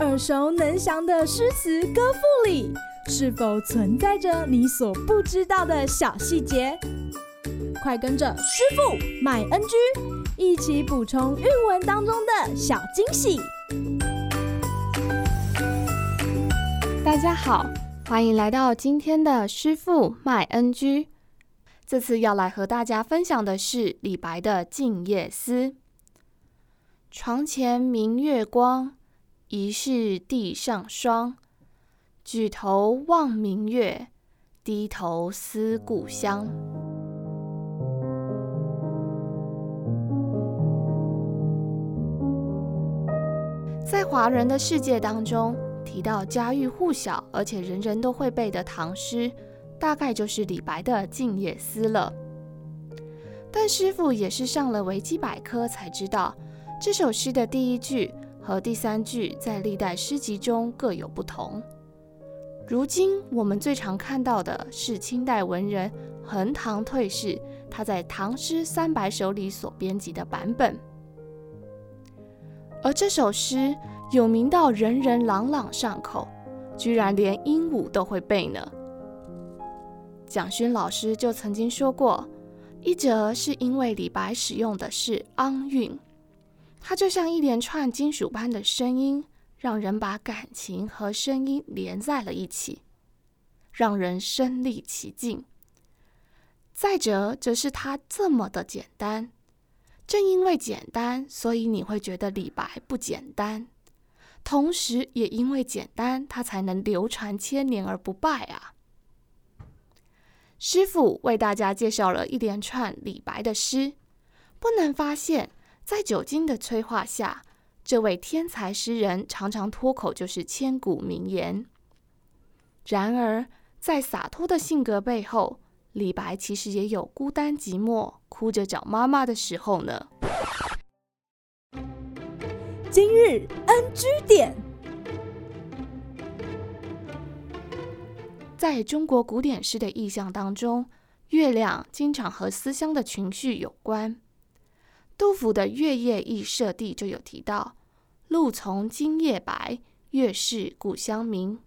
耳熟能详的诗词歌赋里，是否存在着你所不知道的小细节？快跟着师傅麦恩居一起补充韵文当中的小惊喜！大家好，欢迎来到今天的师傅麦恩居。这次要来和大家分享的是李白的《静夜思》。床前明月光，疑是地上霜。举头望明月，低头思故乡。在华人的世界当中，提到家喻户晓而且人人都会背的唐诗，大概就是李白的《静夜思》了。但师傅也是上了维基百科才知道，这首诗的第一句和第三句在历代诗集中各有不同。如今我们最常看到的是清代文人横塘退士他在《唐诗三百首》里所编辑的版本。而这首诗有名到人人朗朗上口，居然连鹦鹉都会背呢。蒋勋老师就曾经说过，一则是因为李白使用的是昂韵，它就像一连串金属般的声音，让人把感情和声音连在了一起，让人身历其境。再者，则是它这么的简单。正因为简单，所以你会觉得李白不简单；同时，也因为简单，他才能流传千年而不败啊！师傅为大家介绍了一连串李白的诗，不难发现，在酒精的催化下，这位天才诗人常常脱口就是千古名言。然而，在洒脱的性格背后，李白其实也有孤单寂寞、哭着找妈妈的时候呢。今日 NG 点，在中国古典诗的意象当中，月亮经常和思乡的情绪有关。杜甫的《月夜忆舍弟》就有提到“露从今夜白，月是故乡明”，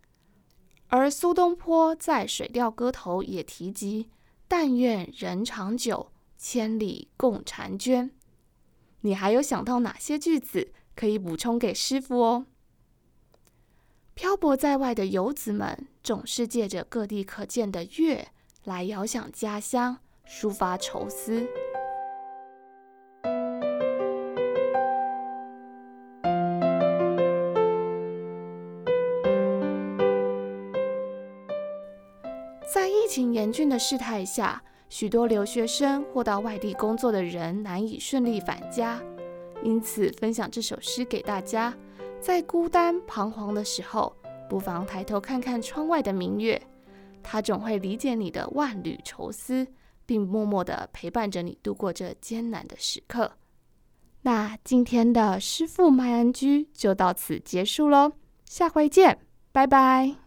而苏东坡在《水调歌头》也提及。但愿人长久，千里共婵娟。你还有想到哪些句子可以补充给师傅哦？漂泊在外的游子们总是借着各地可见的月来遥想家乡，抒发愁思。疫情严峻的事态下，许多留学生或到外地工作的人难以顺利返家，因此分享这首诗给大家。在孤单彷徨的时候，不妨抬头看看窗外的明月，它总会理解你的万缕愁思，并默默地陪伴着你度过这艰难的时刻。那今天的师傅麦安居就到此结束喽，下回见，拜拜。